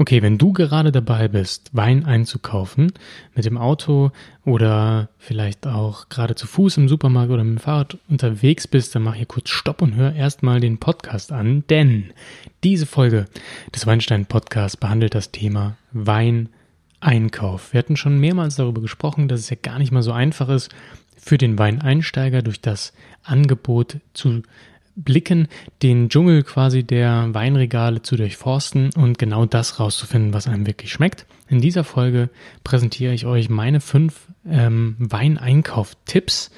Okay, wenn du gerade dabei bist, Wein einzukaufen, mit dem Auto oder vielleicht auch gerade zu Fuß im Supermarkt oder mit dem Fahrrad unterwegs bist, dann mach hier kurz Stopp und hör erstmal den Podcast an, denn diese Folge des Weinstein Podcasts behandelt das Thema Weineinkauf. Wir hatten schon mehrmals darüber gesprochen, dass es ja gar nicht mal so einfach ist, für den Weineinsteiger durch das Angebot zu blicken, den Dschungel quasi der Weinregale zu durchforsten und genau das rauszufinden, was einem wirklich schmeckt. In dieser Folge präsentiere ich euch meine fünf ähm, Weineinkauf-Tipps,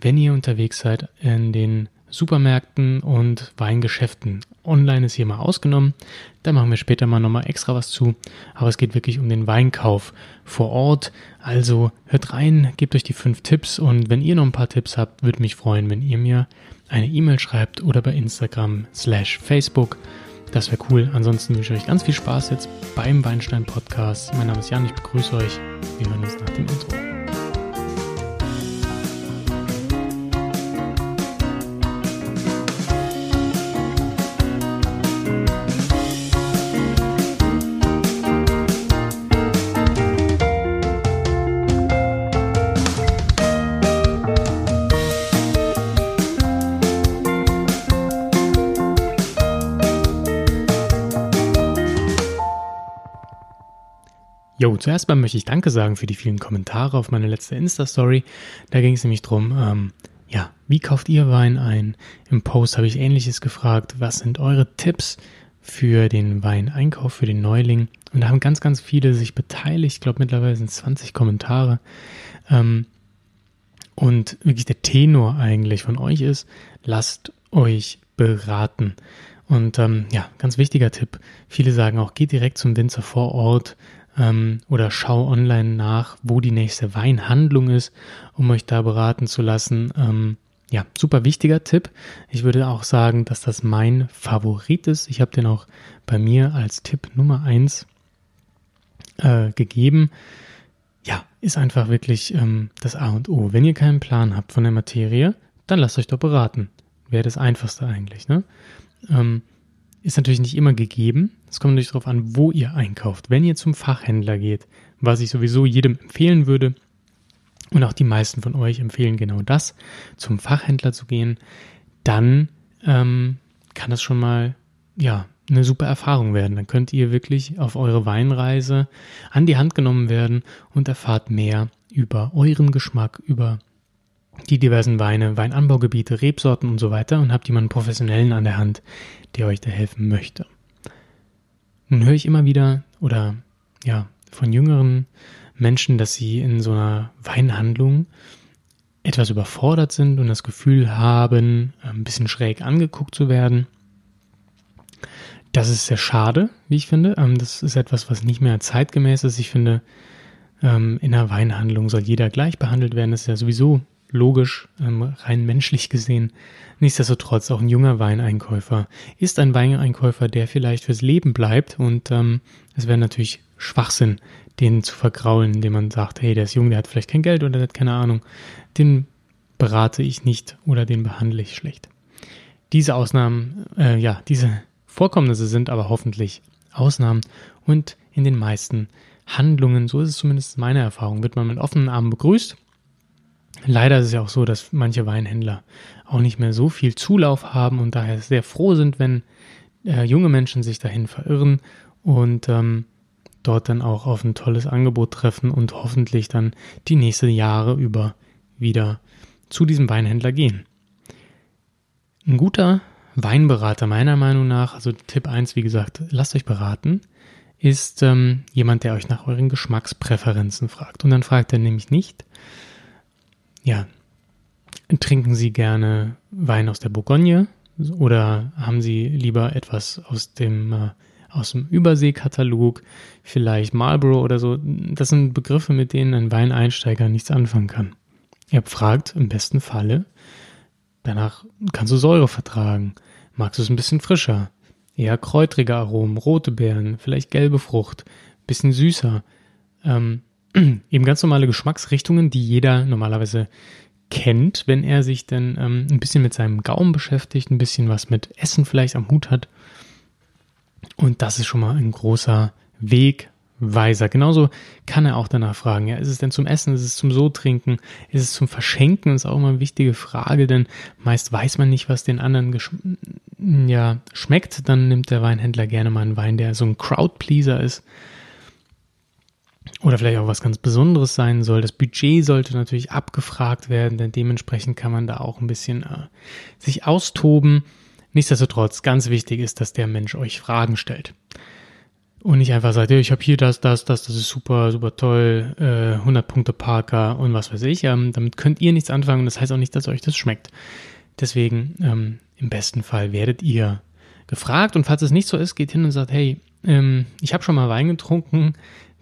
wenn ihr unterwegs seid in den Supermärkten und Weingeschäften. Online ist hier mal ausgenommen. Da machen wir später mal nochmal extra was zu. Aber es geht wirklich um den Weinkauf vor Ort. Also hört rein, gebt euch die fünf Tipps und wenn ihr noch ein paar Tipps habt, würde mich freuen, wenn ihr mir eine E-Mail schreibt oder bei Instagram slash Facebook. Das wäre cool. Ansonsten wünsche ich euch ganz viel Spaß jetzt beim Weinstein Podcast. Mein Name ist Jan, ich begrüße euch. Wir hören uns nach dem Intro. Jo, zuerst mal möchte ich Danke sagen für die vielen Kommentare auf meine letzte Insta-Story. Da ging es nämlich drum, ähm, ja, wie kauft ihr Wein ein? Im Post habe ich ähnliches gefragt. Was sind eure Tipps für den Weineinkauf, für den Neuling? Und da haben ganz, ganz viele sich beteiligt. Ich glaube, mittlerweile sind es 20 Kommentare. Ähm, und wirklich der Tenor eigentlich von euch ist, lasst euch beraten. Und ähm, ja, ganz wichtiger Tipp. Viele sagen auch, geht direkt zum Winzer vor Ort ähm, oder schau online nach, wo die nächste Weinhandlung ist, um euch da beraten zu lassen. Ähm, ja, super wichtiger Tipp. Ich würde auch sagen, dass das mein Favorit ist. Ich habe den auch bei mir als Tipp Nummer eins äh, gegeben. Ja, ist einfach wirklich ähm, das A und O. Wenn ihr keinen Plan habt von der Materie, dann lasst euch doch beraten. Wäre das Einfachste eigentlich. Ne? Ähm, ist natürlich nicht immer gegeben. Es kommt natürlich darauf an, wo ihr einkauft. Wenn ihr zum Fachhändler geht, was ich sowieso jedem empfehlen würde, und auch die meisten von euch empfehlen genau das, zum Fachhändler zu gehen, dann ähm, kann das schon mal ja eine super Erfahrung werden. Dann könnt ihr wirklich auf eure Weinreise an die Hand genommen werden und erfahrt mehr über euren Geschmack, über die diversen Weine, Weinanbaugebiete, Rebsorten und so weiter und habt jemanden professionellen an der Hand, der euch da helfen möchte. Nun höre ich immer wieder oder ja, von jüngeren Menschen, dass sie in so einer Weinhandlung etwas überfordert sind und das Gefühl haben, ein bisschen schräg angeguckt zu werden. Das ist sehr schade, wie ich finde. Ähm, das ist etwas, was nicht mehr zeitgemäß ist. Ich finde, ähm, in einer Weinhandlung soll jeder gleich behandelt werden. Das ist ja sowieso logisch, ähm, rein menschlich gesehen. Nichtsdestotrotz, auch ein junger Weineinkäufer ist ein Weineinkäufer, der vielleicht fürs Leben bleibt und ähm, es wäre natürlich Schwachsinn, den zu vergraulen, indem man sagt, hey, der ist jung, der hat vielleicht kein Geld oder der hat keine Ahnung. Den berate ich nicht oder den behandle ich schlecht. Diese Ausnahmen, äh, ja, diese Vorkommnisse sind aber hoffentlich Ausnahmen und in den meisten Handlungen, so ist es zumindest meine Erfahrung, wird man mit offenen Armen begrüßt Leider ist es ja auch so, dass manche Weinhändler auch nicht mehr so viel Zulauf haben und daher sehr froh sind, wenn äh, junge Menschen sich dahin verirren und ähm, dort dann auch auf ein tolles Angebot treffen und hoffentlich dann die nächsten Jahre über wieder zu diesem Weinhändler gehen. Ein guter Weinberater meiner Meinung nach, also Tipp 1, wie gesagt, lasst euch beraten, ist ähm, jemand, der euch nach euren Geschmackspräferenzen fragt. Und dann fragt er nämlich nicht, ja, trinken Sie gerne Wein aus der Bourgogne oder haben Sie lieber etwas aus dem äh, aus dem Überseekatalog, vielleicht Marlboro oder so? Das sind Begriffe, mit denen ein Weineinsteiger nichts anfangen kann. Er fragt im besten Falle, danach kannst du Säure vertragen, magst du es ein bisschen frischer, eher kräutrige Aromen, rote Beeren, vielleicht gelbe Frucht, bisschen süßer. Ähm, eben ganz normale Geschmacksrichtungen, die jeder normalerweise kennt, wenn er sich dann ähm, ein bisschen mit seinem Gaumen beschäftigt, ein bisschen was mit Essen vielleicht am Hut hat. Und das ist schon mal ein großer Wegweiser. Genauso kann er auch danach fragen, ja, ist es denn zum Essen, ist es zum so trinken, ist es zum Verschenken? Ist auch immer eine wichtige Frage, denn meist weiß man nicht, was den anderen ja, schmeckt. Dann nimmt der Weinhändler gerne mal einen Wein, der so ein Crowdpleaser ist oder vielleicht auch was ganz Besonderes sein soll. Das Budget sollte natürlich abgefragt werden, denn dementsprechend kann man da auch ein bisschen äh, sich austoben. Nichtsdestotrotz, ganz wichtig ist, dass der Mensch euch Fragen stellt. Und nicht einfach sagt, ich habe hier das, das, das, das ist super, super toll, äh, 100 Punkte Parker und was weiß ich. Ähm, damit könnt ihr nichts anfangen und das heißt auch nicht, dass euch das schmeckt. Deswegen, ähm, im besten Fall werdet ihr gefragt und falls es nicht so ist, geht hin und sagt, hey, ähm, ich habe schon mal Wein getrunken,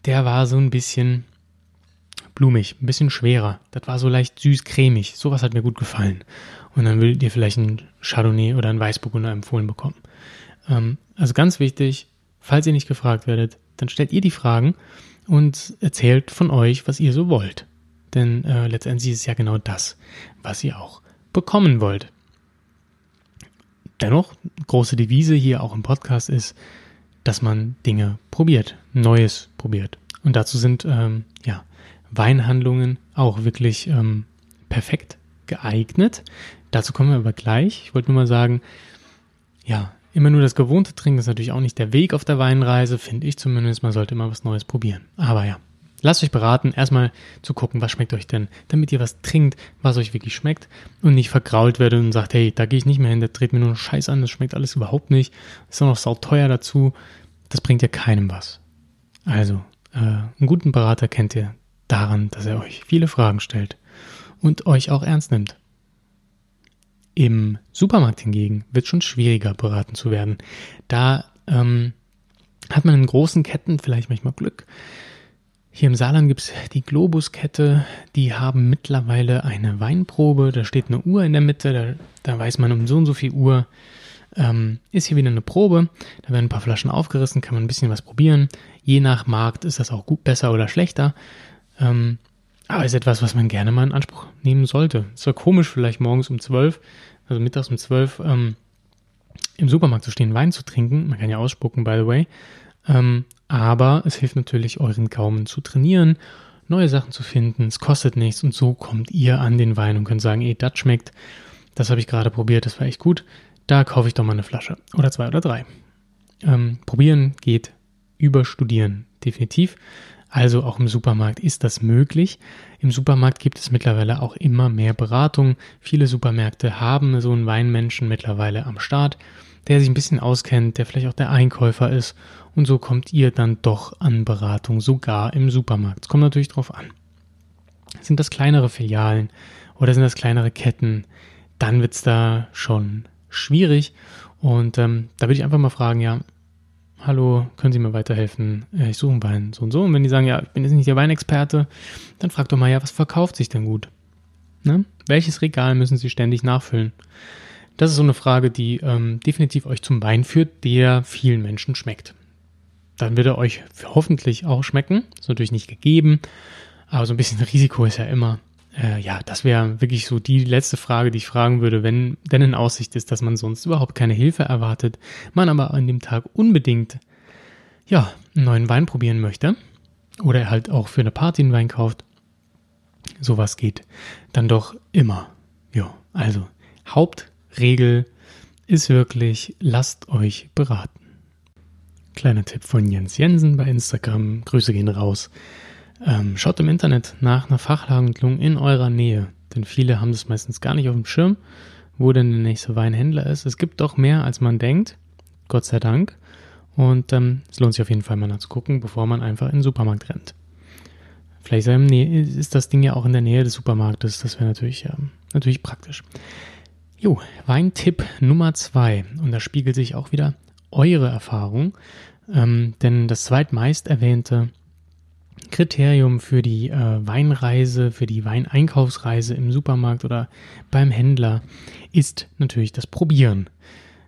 der war so ein bisschen blumig, ein bisschen schwerer. Das war so leicht süß-cremig. Sowas hat mir gut gefallen. Und dann würdet ihr vielleicht ein Chardonnay oder ein Weißburgunder empfohlen bekommen. Ähm, also ganz wichtig, falls ihr nicht gefragt werdet, dann stellt ihr die Fragen und erzählt von euch, was ihr so wollt. Denn äh, letztendlich ist es ja genau das, was ihr auch bekommen wollt. Dennoch, große Devise hier auch im Podcast ist, dass man Dinge probiert, Neues probiert. Und dazu sind ähm, ja Weinhandlungen auch wirklich ähm, perfekt geeignet. Dazu kommen wir aber gleich. Ich wollte nur mal sagen, ja, immer nur das Gewohnte trinken ist natürlich auch nicht der Weg auf der Weinreise, finde ich zumindest. Man sollte immer was Neues probieren. Aber ja, lasst euch beraten, erstmal zu gucken, was schmeckt euch denn, damit ihr was trinkt, was euch wirklich schmeckt und nicht vergrault werdet und sagt, hey, da gehe ich nicht mehr hin, der dreht mir nur noch Scheiß an, das schmeckt alles überhaupt nicht, ist auch noch sauteuer dazu, das bringt ja keinem was. Also, äh, einen guten Berater kennt ihr daran, dass er euch viele Fragen stellt und euch auch ernst nimmt. Im Supermarkt hingegen wird schon schwieriger beraten zu werden. Da ähm, hat man in großen Ketten vielleicht manchmal Glück. Hier im Saarland gibt es die Globus-Kette, die haben mittlerweile eine Weinprobe, da steht eine Uhr in der Mitte, da, da weiß man um so und so viel Uhr ähm, ist hier wieder eine Probe, da werden ein paar Flaschen aufgerissen, kann man ein bisschen was probieren. Je nach Markt ist das auch gut, besser oder schlechter. Ähm, aber ist etwas, was man gerne mal in Anspruch nehmen sollte. Es war komisch, vielleicht morgens um 12, also mittags um 12, ähm, im Supermarkt zu stehen, Wein zu trinken. Man kann ja ausspucken, by the way. Ähm, aber es hilft natürlich, euren Gaumen zu trainieren, neue Sachen zu finden. Es kostet nichts und so kommt ihr an den Wein und könnt sagen, ey, das schmeckt. Das habe ich gerade probiert, das war echt gut. Da kaufe ich doch mal eine Flasche oder zwei oder drei. Ähm, probieren geht über Studieren, definitiv. Also auch im Supermarkt ist das möglich. Im Supermarkt gibt es mittlerweile auch immer mehr Beratung. Viele Supermärkte haben so einen Weinmenschen mittlerweile am Start, der sich ein bisschen auskennt, der vielleicht auch der Einkäufer ist. Und so kommt ihr dann doch an Beratung, sogar im Supermarkt. Es kommt natürlich drauf an. Sind das kleinere Filialen oder sind das kleinere Ketten? Dann wird es da schon schwierig. Und ähm, da würde ich einfach mal fragen, ja, hallo, können Sie mir weiterhelfen? Äh, ich suche einen Wein, so und so. Und wenn die sagen, ja, ich bin jetzt nicht der Weinexperte, dann frag doch mal, ja, was verkauft sich denn gut? Ne? Welches Regal müssen Sie ständig nachfüllen? Das ist so eine Frage, die ähm, definitiv euch zum Wein führt, der vielen Menschen schmeckt. Dann wird er euch hoffentlich auch schmecken. Ist natürlich nicht gegeben, aber so ein bisschen Risiko ist ja immer. Äh, ja, das wäre wirklich so die letzte Frage, die ich fragen würde, wenn denn in Aussicht ist, dass man sonst überhaupt keine Hilfe erwartet, man aber an dem Tag unbedingt ja, einen neuen Wein probieren möchte oder halt auch für eine Party einen Wein kauft. Sowas geht dann doch immer. Ja, also Hauptregel ist wirklich, lasst euch beraten. Kleiner Tipp von Jens Jensen bei Instagram. Grüße gehen raus. Ähm, schaut im Internet nach einer Fachhandlung in eurer Nähe, denn viele haben das meistens gar nicht auf dem Schirm, wo denn der nächste Weinhändler ist. Es gibt doch mehr, als man denkt, Gott sei Dank. Und ähm, es lohnt sich auf jeden Fall mal nachzugucken, bevor man einfach in den Supermarkt rennt. Vielleicht ist das Ding ja auch in der Nähe des Supermarktes. Das wäre natürlich, ähm, natürlich praktisch. Jo, Weintipp Nummer zwei. Und da spiegelt sich auch wieder eure Erfahrung. Ähm, denn das zweitmeist erwähnte Kriterium für die äh, Weinreise, für die Weineinkaufsreise im Supermarkt oder beim Händler ist natürlich das Probieren.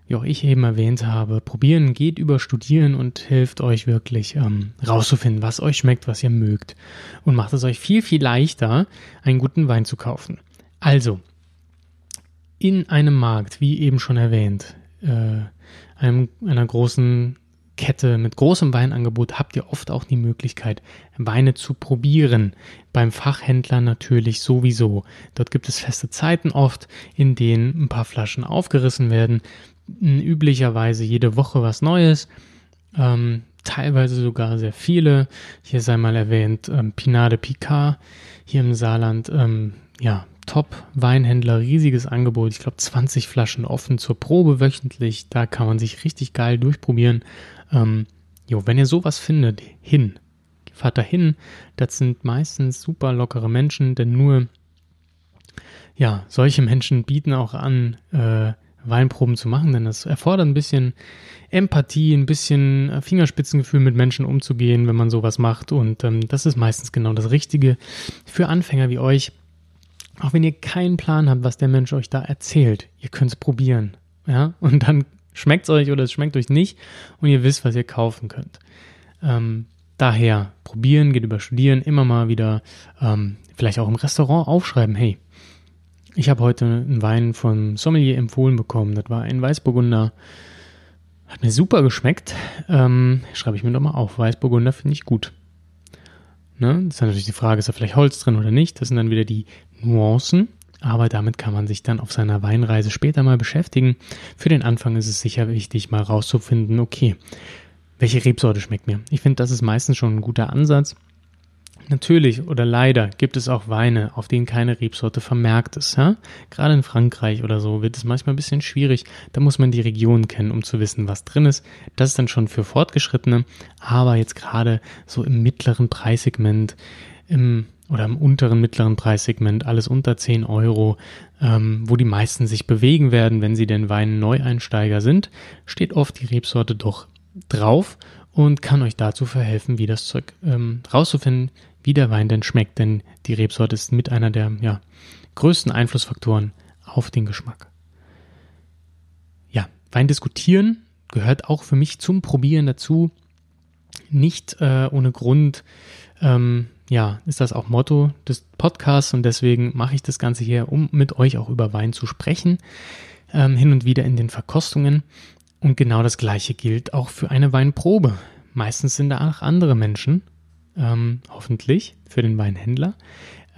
Wie auch ich eben erwähnt habe, Probieren geht über Studieren und hilft euch wirklich ähm, rauszufinden, was euch schmeckt, was ihr mögt und macht es euch viel, viel leichter, einen guten Wein zu kaufen. Also, in einem Markt, wie eben schon erwähnt, äh, einem, einer großen Kette mit großem Weinangebot habt ihr oft auch die Möglichkeit, Weine zu probieren. Beim Fachhändler natürlich sowieso. Dort gibt es feste Zeiten oft, in denen ein paar Flaschen aufgerissen werden. Üblicherweise jede Woche was Neues. Ähm, teilweise sogar sehr viele. Hier sei mal erwähnt ähm, Pinade Picard hier im Saarland. Ähm, ja, Top-Weinhändler, riesiges Angebot. Ich glaube 20 Flaschen offen zur Probe wöchentlich. Da kann man sich richtig geil durchprobieren. Ähm, jo, wenn ihr sowas findet, hin. Fahrt da hin. Das sind meistens super lockere Menschen, denn nur ja, solche Menschen bieten auch an, äh, Weinproben zu machen, denn das erfordert ein bisschen Empathie, ein bisschen äh, Fingerspitzengefühl mit Menschen umzugehen, wenn man sowas macht. Und ähm, das ist meistens genau das Richtige für Anfänger wie euch. Auch wenn ihr keinen Plan habt, was der Mensch euch da erzählt, ihr könnt es probieren. Ja, und dann schmeckt es euch oder es schmeckt euch nicht und ihr wisst, was ihr kaufen könnt. Ähm, daher probieren, geht über Studieren, immer mal wieder ähm, vielleicht auch im Restaurant aufschreiben, hey, ich habe heute einen Wein vom Sommelier empfohlen bekommen. Das war ein Weißburgunder. Hat mir super geschmeckt. Ähm, schreibe ich mir doch mal auf. Weißburgunder finde ich gut. Ne? Das ist natürlich die Frage, ist da vielleicht Holz drin oder nicht? Das sind dann wieder die Nuancen. Aber damit kann man sich dann auf seiner Weinreise später mal beschäftigen. Für den Anfang ist es sicher wichtig, mal rauszufinden, okay, welche Rebsorte schmeckt mir? Ich finde, das ist meistens schon ein guter Ansatz. Natürlich oder leider gibt es auch Weine, auf denen keine Rebsorte vermerkt ist. Ja? Gerade in Frankreich oder so wird es manchmal ein bisschen schwierig. Da muss man die Region kennen, um zu wissen, was drin ist. Das ist dann schon für Fortgeschrittene. Aber jetzt gerade so im mittleren Preissegment, im oder im unteren mittleren Preissegment, alles unter 10 Euro, ähm, wo die meisten sich bewegen werden, wenn sie denn Wein-Neueinsteiger sind, steht oft die Rebsorte doch drauf und kann euch dazu verhelfen, wie das Zeug ähm, rauszufinden, wie der Wein denn schmeckt, denn die Rebsorte ist mit einer der ja, größten Einflussfaktoren auf den Geschmack. Ja, Wein diskutieren gehört auch für mich zum Probieren dazu. Nicht äh, ohne Grund, ähm, ja, ist das auch Motto des Podcasts und deswegen mache ich das Ganze hier, um mit euch auch über Wein zu sprechen, ähm, hin und wieder in den Verkostungen. Und genau das Gleiche gilt auch für eine Weinprobe. Meistens sind da auch andere Menschen ähm, hoffentlich für den Weinhändler,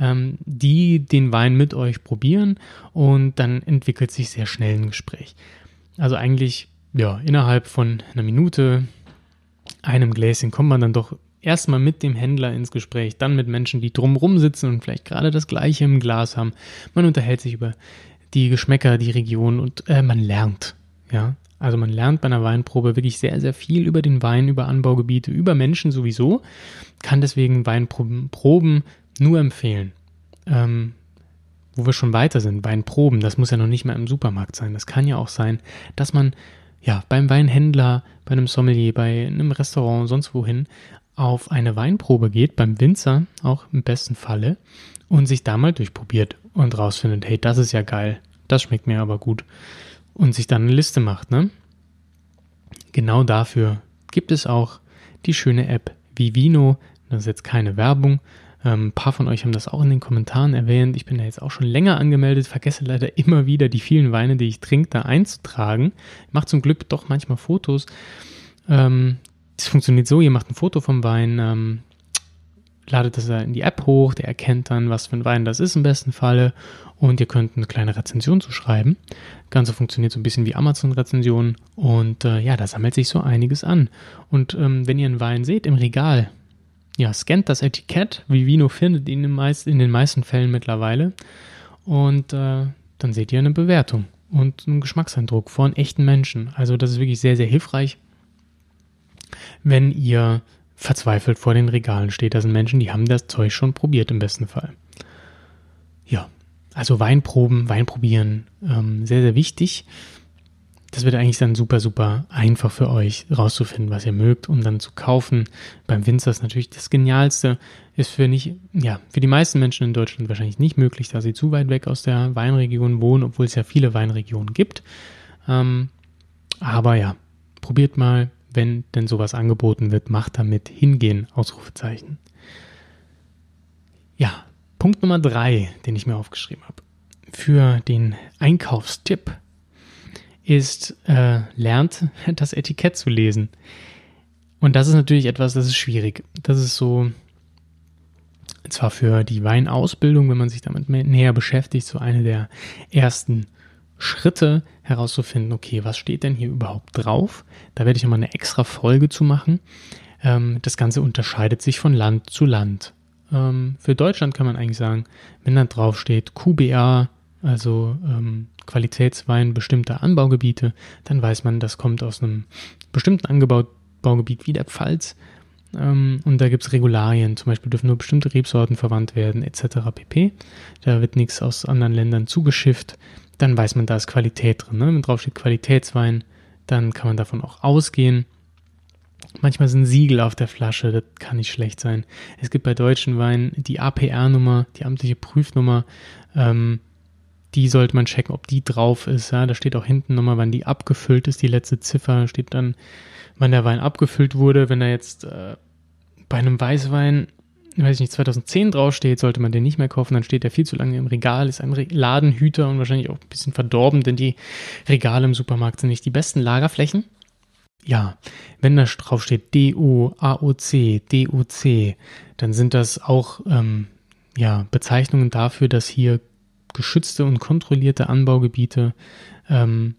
ähm, die den Wein mit euch probieren und dann entwickelt sich sehr schnell ein Gespräch. Also eigentlich, ja, innerhalb von einer Minute, einem Gläschen kommt man dann doch erstmal mit dem Händler ins Gespräch, dann mit Menschen, die drumrum sitzen und vielleicht gerade das Gleiche im Glas haben. Man unterhält sich über die Geschmäcker, die Region und äh, man lernt. Ja, also man lernt bei einer Weinprobe wirklich sehr, sehr viel über den Wein, über Anbaugebiete, über Menschen sowieso. Kann deswegen Weinproben nur empfehlen. Ähm, wo wir schon weiter sind, Weinproben, das muss ja noch nicht mal im Supermarkt sein. Das kann ja auch sein, dass man ja beim Weinhändler, bei einem Sommelier, bei einem Restaurant, sonst wohin auf eine Weinprobe geht, beim Winzer auch im besten Falle und sich da mal durchprobiert und rausfindet, hey, das ist ja geil, das schmeckt mir aber gut und sich dann eine Liste macht. Ne? Genau dafür gibt es auch die schöne App Vivino. Das ist jetzt keine Werbung. Ähm, ein paar von euch haben das auch in den Kommentaren erwähnt. Ich bin da jetzt auch schon länger angemeldet, vergesse leider immer wieder die vielen Weine, die ich trinke, da einzutragen. Ich mache zum Glück doch manchmal Fotos. Ähm, es funktioniert so, ihr macht ein Foto vom Wein, ähm, ladet das in die App hoch, der erkennt dann, was für ein Wein das ist im besten Falle und ihr könnt eine kleine Rezension zu schreiben. Das Ganze funktioniert so ein bisschen wie Amazon-Rezensionen und äh, ja, da sammelt sich so einiges an. Und ähm, wenn ihr einen Wein seht im Regal, ja, scannt das Etikett, wie Vino findet ihn in, meist, in den meisten Fällen mittlerweile und äh, dann seht ihr eine Bewertung und einen Geschmackseindruck von echten Menschen. Also das ist wirklich sehr, sehr hilfreich, wenn ihr verzweifelt vor den Regalen steht. Das sind Menschen, die haben das Zeug schon probiert im besten Fall. Ja, also Weinproben, Weinprobieren, ähm, sehr, sehr wichtig. Das wird eigentlich dann super, super einfach für euch rauszufinden, was ihr mögt und dann zu kaufen. Beim Winzer ist natürlich das Genialste, ist für nicht, ja, für die meisten Menschen in Deutschland wahrscheinlich nicht möglich, da sie zu weit weg aus der Weinregion wohnen, obwohl es ja viele Weinregionen gibt. Ähm, aber ja, probiert mal, wenn denn sowas angeboten wird, macht damit hingehen, Ausrufezeichen. Ja, Punkt Nummer drei, den ich mir aufgeschrieben habe, für den Einkaufstipp ist, äh, lernt das Etikett zu lesen. Und das ist natürlich etwas, das ist schwierig. Das ist so, zwar für die Weinausbildung, wenn man sich damit näher beschäftigt, so eine der ersten Schritte herauszufinden, okay, was steht denn hier überhaupt drauf? Da werde ich nochmal eine extra Folge zu machen. Ähm, das Ganze unterscheidet sich von Land zu Land. Ähm, für Deutschland kann man eigentlich sagen, wenn da drauf steht QBA, also ähm, Qualitätswein bestimmter Anbaugebiete, dann weiß man, das kommt aus einem bestimmten Anbaugebiet wie der Pfalz. Ähm, und da gibt es Regularien, zum Beispiel dürfen nur bestimmte Rebsorten verwandt werden, etc. pp. Da wird nichts aus anderen Ländern zugeschifft. Dann weiß man, da ist Qualität drin. Ne? Wenn drauf steht Qualitätswein, dann kann man davon auch ausgehen. Manchmal sind Siegel auf der Flasche, das kann nicht schlecht sein. Es gibt bei deutschen Weinen die APR-Nummer, die amtliche Prüfnummer. Ähm, die sollte man checken, ob die drauf ist. Ja, da steht auch hinten nochmal, wann die abgefüllt ist, die letzte Ziffer. Steht dann, wann der Wein abgefüllt wurde. Wenn er jetzt äh, bei einem Weißwein, weiß ich nicht, 2010 draufsteht, sollte man den nicht mehr kaufen. Dann steht der viel zu lange im Regal, ist ein Ladenhüter und wahrscheinlich auch ein bisschen verdorben, denn die Regale im Supermarkt sind nicht die besten Lagerflächen. Ja, wenn da drauf steht DO, AOC, DOC, dann sind das auch ähm, ja, Bezeichnungen dafür, dass hier geschützte und kontrollierte Anbaugebiete ähm,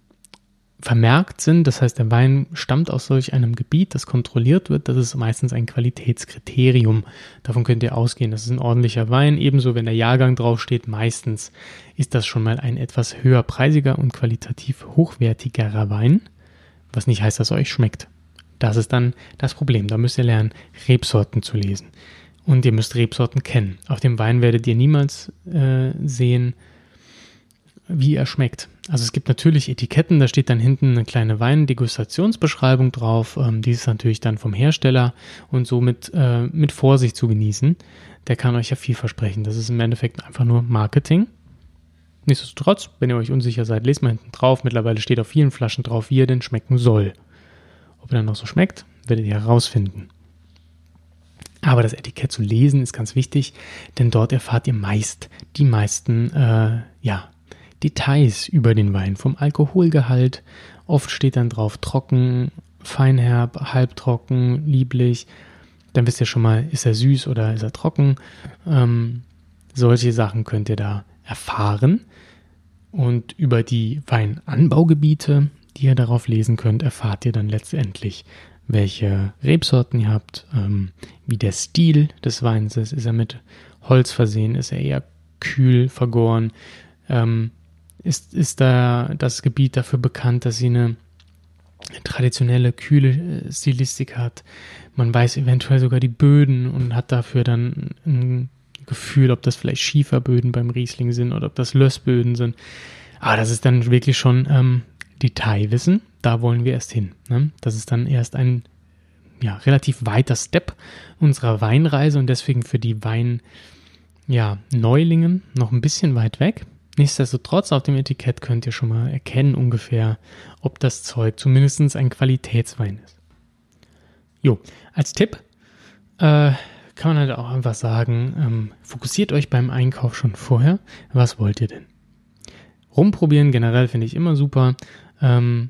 vermerkt sind. Das heißt, der Wein stammt aus solch einem Gebiet, das kontrolliert wird. Das ist meistens ein Qualitätskriterium. Davon könnt ihr ausgehen. Das ist ein ordentlicher Wein. Ebenso, wenn der Jahrgang draufsteht, meistens ist das schon mal ein etwas höherpreisiger und qualitativ hochwertigerer Wein. Was nicht heißt, dass er euch schmeckt. Das ist dann das Problem. Da müsst ihr lernen, Rebsorten zu lesen. Und ihr müsst Rebsorten kennen. Auf dem Wein werdet ihr niemals äh, sehen, wie er schmeckt. Also es gibt natürlich Etiketten, da steht dann hinten eine kleine Weindegustationsbeschreibung drauf. Ähm, die ist natürlich dann vom Hersteller und somit äh, mit Vorsicht zu genießen. Der kann euch ja viel versprechen. Das ist im Endeffekt einfach nur Marketing. Nichtsdestotrotz, wenn ihr euch unsicher seid, lest mal hinten drauf. Mittlerweile steht auf vielen Flaschen drauf, wie er denn schmecken soll. Ob er dann noch so schmeckt, werdet ihr herausfinden. Aber das Etikett zu lesen ist ganz wichtig, denn dort erfahrt ihr meist die meisten äh, ja, Details über den Wein, vom Alkoholgehalt. Oft steht dann drauf trocken, feinherb, halbtrocken, lieblich. Dann wisst ihr schon mal, ist er süß oder ist er trocken. Ähm, solche Sachen könnt ihr da erfahren. Und über die Weinanbaugebiete, die ihr darauf lesen könnt, erfahrt ihr dann letztendlich, welche Rebsorten ihr habt, ähm, wie der Stil des Weins ist. Ist er mit Holz versehen? Ist er eher kühl vergoren? Ähm, ist, ist da das Gebiet dafür bekannt, dass sie eine traditionelle, kühle äh, Stilistik hat? Man weiß eventuell sogar die Böden und hat dafür dann ein Gefühl, ob das vielleicht Schieferböden beim Riesling sind oder ob das Lössböden sind. Aber das ist dann wirklich schon ähm, Detailwissen. Da wollen wir erst hin. Ne? Das ist dann erst ein ja, relativ weiter Step unserer Weinreise und deswegen für die Wein, ja, Neulingen noch ein bisschen weit weg. Nichtsdestotrotz auf dem Etikett könnt ihr schon mal erkennen ungefähr, ob das Zeug zumindest ein Qualitätswein ist. Jo, als Tipp äh, kann man halt auch einfach sagen, ähm, fokussiert euch beim Einkauf schon vorher. Was wollt ihr denn? Rumprobieren generell finde ich immer super. Ähm,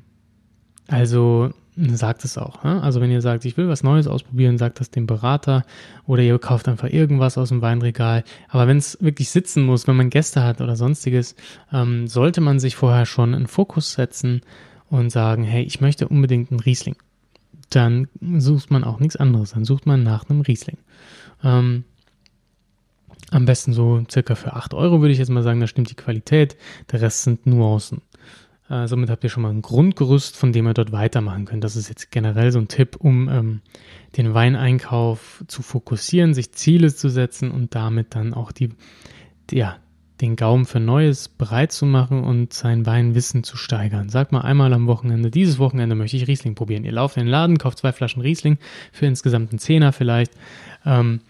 also sagt es auch. Ne? Also wenn ihr sagt, ich will was Neues ausprobieren, sagt das dem Berater oder ihr kauft einfach irgendwas aus dem Weinregal. Aber wenn es wirklich sitzen muss, wenn man Gäste hat oder sonstiges, ähm, sollte man sich vorher schon einen Fokus setzen und sagen, hey, ich möchte unbedingt einen Riesling. Dann sucht man auch nichts anderes. Dann sucht man nach einem Riesling. Ähm, am besten so circa für 8 Euro würde ich jetzt mal sagen, da stimmt die Qualität. Der Rest sind Nuancen. Äh, somit habt ihr schon mal ein Grundgerüst, von dem ihr dort weitermachen könnt. Das ist jetzt generell so ein Tipp, um ähm, den Weineinkauf zu fokussieren, sich Ziele zu setzen und damit dann auch die, ja, den Gaumen für Neues bereit zu machen und sein Weinwissen zu steigern. Sag mal einmal am Wochenende, dieses Wochenende möchte ich Riesling probieren. Ihr lauft in den Laden, kauft zwei Flaschen Riesling für insgesamt einen Zehner vielleicht. Ähm,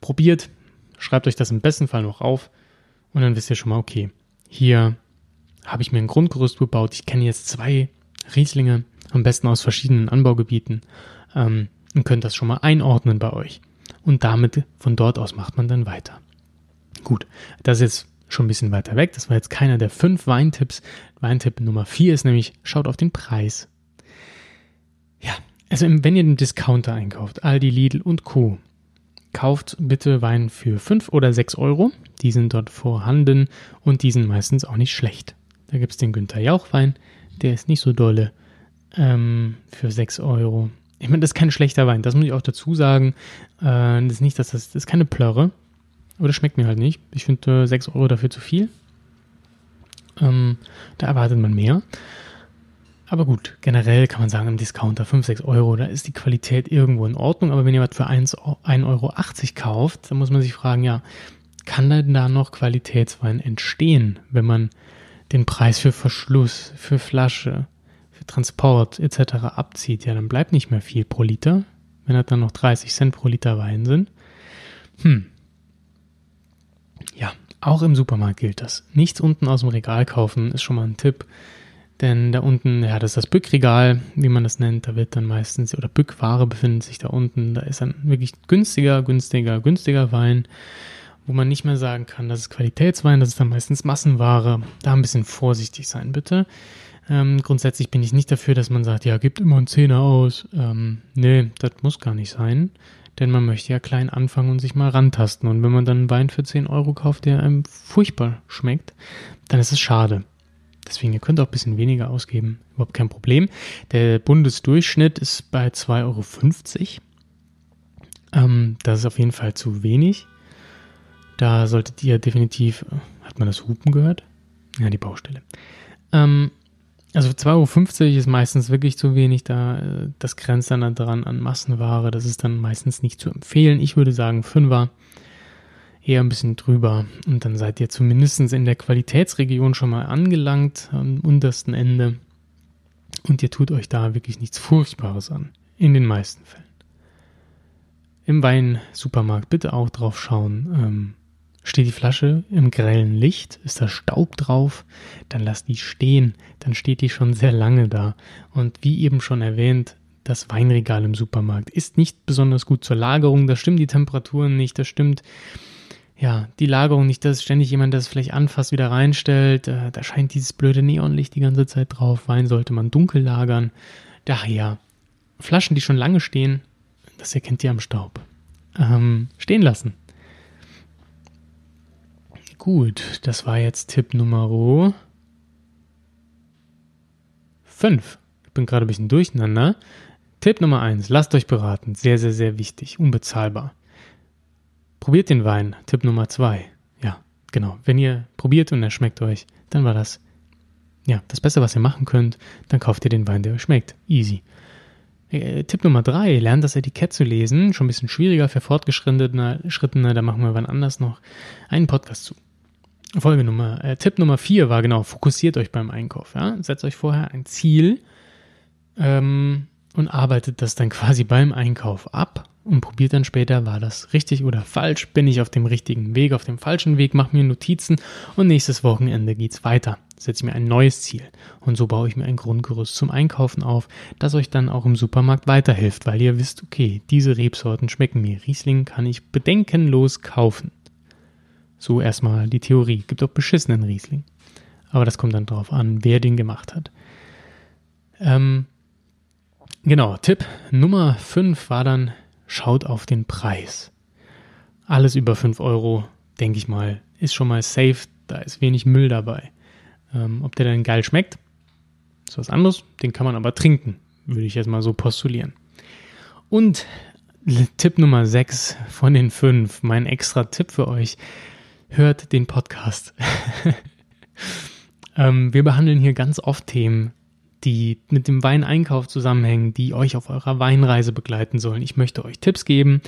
probiert, schreibt euch das im besten Fall noch auf und dann wisst ihr schon mal, okay, hier habe ich mir ein Grundgerüst gebaut. Ich kenne jetzt zwei Rieslinge, am besten aus verschiedenen Anbaugebieten ähm, und könnt das schon mal einordnen bei euch. Und damit von dort aus macht man dann weiter. Gut, das ist jetzt schon ein bisschen weiter weg. Das war jetzt keiner der fünf Weintipps. Weintipp Nummer vier ist nämlich, schaut auf den Preis. Ja, also wenn ihr den Discounter einkauft, Aldi, Lidl und Co., kauft bitte Wein für 5 oder 6 Euro. Die sind dort vorhanden und die sind meistens auch nicht schlecht. Da gibt es den Günther Jauch-Wein, der ist nicht so dolle ähm, für 6 Euro. Ich meine, das ist kein schlechter Wein, das muss ich auch dazu sagen. Äh, das ist nicht, dass das, das ist keine Plörre. Oder schmeckt mir halt nicht. Ich finde äh, 6 Euro dafür zu viel. Ähm, da erwartet man mehr. Aber gut, generell kann man sagen, im Discounter 5, 6 Euro, da ist die Qualität irgendwo in Ordnung. Aber wenn ihr was für 1,80 Euro kauft, dann muss man sich fragen, ja, kann denn da noch Qualitätswein entstehen, wenn man den Preis für Verschluss, für Flasche, für Transport etc. abzieht? Ja, dann bleibt nicht mehr viel pro Liter, wenn das dann noch 30 Cent pro Liter Wein sind. Hm. Ja, auch im Supermarkt gilt das. Nichts unten aus dem Regal kaufen ist schon mal ein Tipp denn da unten, ja, das ist das Bückregal, wie man das nennt. Da wird dann meistens, oder Bückware befindet sich da unten. Da ist dann wirklich günstiger, günstiger, günstiger Wein, wo man nicht mehr sagen kann, das ist Qualitätswein, das ist dann meistens Massenware. Da ein bisschen vorsichtig sein, bitte. Ähm, grundsätzlich bin ich nicht dafür, dass man sagt, ja, gibt immer einen Zehner aus. Ähm, nee, das muss gar nicht sein. Denn man möchte ja klein anfangen und sich mal rantasten. Und wenn man dann einen Wein für 10 Euro kauft, der einem furchtbar schmeckt, dann ist es schade. Deswegen, ihr könnt auch ein bisschen weniger ausgeben, überhaupt kein Problem. Der Bundesdurchschnitt ist bei 2,50 Euro. Ähm, das ist auf jeden Fall zu wenig. Da solltet ihr definitiv, hat man das Hupen gehört? Ja, die Baustelle. Ähm, also 2,50 Euro ist meistens wirklich zu wenig. Da, äh, das grenzt dann daran an Massenware. Das ist dann meistens nicht zu empfehlen. Ich würde sagen 5er eher ein bisschen drüber. Und dann seid ihr zumindest in der Qualitätsregion schon mal angelangt, am untersten Ende. Und ihr tut euch da wirklich nichts Furchtbares an. In den meisten Fällen. Im Weinsupermarkt bitte auch drauf schauen. Ähm, steht die Flasche im grellen Licht, ist da Staub drauf, dann lasst die stehen, dann steht die schon sehr lange da. Und wie eben schon erwähnt, das Weinregal im Supermarkt ist nicht besonders gut zur Lagerung, da stimmen die Temperaturen nicht, da stimmt ja, die Lagerung nicht, dass ständig jemand das vielleicht anfasst, wieder reinstellt. Äh, da scheint dieses blöde Neonlicht die ganze Zeit drauf. Wein sollte man dunkel lagern. Daher, Flaschen, die schon lange stehen, das erkennt ihr am Staub. Ähm, stehen lassen. Gut, das war jetzt Tipp Nummer 5. Ich bin gerade ein bisschen durcheinander. Tipp Nummer 1, lasst euch beraten. Sehr, sehr, sehr wichtig. Unbezahlbar. Probiert den Wein, Tipp Nummer zwei. Ja, genau. Wenn ihr probiert und er schmeckt euch, dann war das ja das Beste, was ihr machen könnt. Dann kauft ihr den Wein, der euch schmeckt. Easy. Äh, Tipp Nummer drei, lernt das Etikett zu lesen. Schon ein bisschen schwieriger für Fortgeschrittene, Schrittene, da machen wir wann anders noch einen Podcast zu. Folge Nummer, äh, Tipp Nummer vier war genau, fokussiert euch beim Einkauf. Ja? Setzt euch vorher ein Ziel ähm, und arbeitet das dann quasi beim Einkauf ab und probiert dann später, war das richtig oder falsch, bin ich auf dem richtigen Weg, auf dem falschen Weg, mache mir Notizen und nächstes Wochenende geht's weiter. Setze mir ein neues Ziel und so baue ich mir ein Grundgerüst zum Einkaufen auf, das euch dann auch im Supermarkt weiterhilft, weil ihr wisst, okay, diese Rebsorten schmecken mir. Riesling kann ich bedenkenlos kaufen. So erstmal die Theorie. Gibt auch beschissenen Riesling. Aber das kommt dann drauf an, wer den gemacht hat. Ähm, genau, Tipp Nummer 5 war dann schaut auf den Preis. Alles über 5 Euro, denke ich mal, ist schon mal safe. Da ist wenig Müll dabei. Ähm, ob der dann geil schmeckt, ist was anderes. Den kann man aber trinken, würde ich jetzt mal so postulieren. Und Tipp Nummer 6 von den 5, mein extra Tipp für euch. Hört den Podcast. ähm, wir behandeln hier ganz oft Themen, die mit dem Weineinkauf zusammenhängen, die euch auf eurer Weinreise begleiten sollen. Ich möchte euch Tipps geben,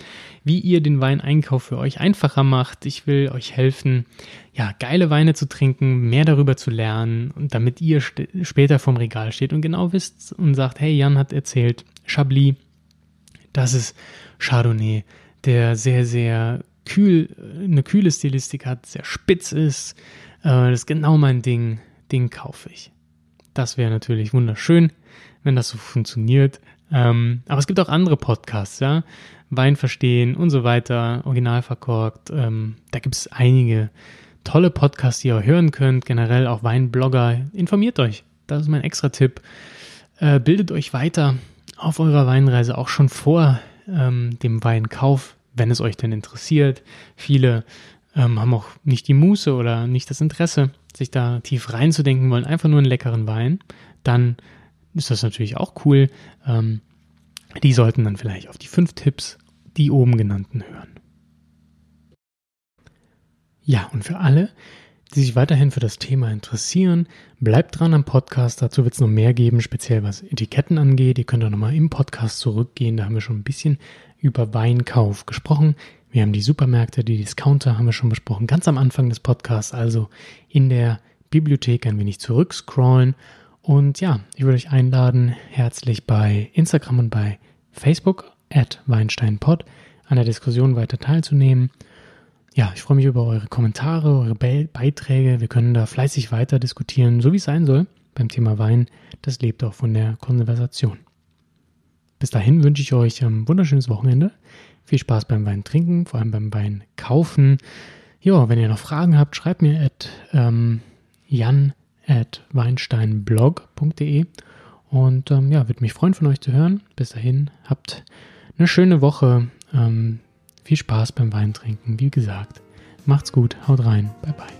wie ihr den Weineinkauf für euch einfacher macht. Ich will euch helfen, ja, geile Weine zu trinken, mehr darüber zu lernen und damit ihr später vom Regal steht und genau wisst und sagt, hey, Jan hat erzählt, Chablis, das ist Chardonnay, der sehr, sehr kühl, eine kühle Stilistik hat, sehr spitz ist. Äh, das ist genau mein Ding, den kaufe ich. Das wäre natürlich wunderschön, wenn das so funktioniert. Ähm, aber es gibt auch andere Podcasts, ja. Wein verstehen und so weiter, original verkorkt. Ähm, da gibt es einige tolle Podcasts, die ihr hören könnt. Generell auch Weinblogger. Informiert euch. Das ist mein extra Tipp. Äh, bildet euch weiter. auf eurer Weinreise auch schon vor ähm, dem Weinkauf, wenn es euch denn interessiert. Viele ähm, haben auch nicht die Muße oder nicht das Interesse, sich da tief reinzudenken, wollen einfach nur einen leckeren Wein. Dann ist das natürlich auch cool. Ähm, die sollten dann vielleicht auf die fünf Tipps, die oben genannten, hören. Ja, und für alle, die sich weiterhin für das Thema interessieren, bleibt dran am Podcast. Dazu wird es noch mehr geben, speziell was Etiketten angeht. Ihr könnt auch nochmal im Podcast zurückgehen. Da haben wir schon ein bisschen über Weinkauf gesprochen. Wir haben die Supermärkte, die Discounter haben wir schon besprochen, ganz am Anfang des Podcasts, also in der Bibliothek ein wenig zurückscrollen. Und ja, ich würde euch einladen, herzlich bei Instagram und bei Facebook at WeinsteinPod an der Diskussion weiter teilzunehmen. Ja, ich freue mich über eure Kommentare, eure Be Beiträge. Wir können da fleißig weiter diskutieren, so wie es sein soll beim Thema Wein. Das lebt auch von der Konversation. Bis dahin wünsche ich euch ein wunderschönes Wochenende. Viel Spaß beim Wein trinken, vor allem beim Wein kaufen. Ja, wenn ihr noch Fragen habt, schreibt mir at ähm, jan und ähm, ja, würde mich freuen, von euch zu hören. Bis dahin, habt eine schöne Woche. Ähm, viel Spaß beim Weintrinken. Wie gesagt, macht's gut, haut rein, bye bye.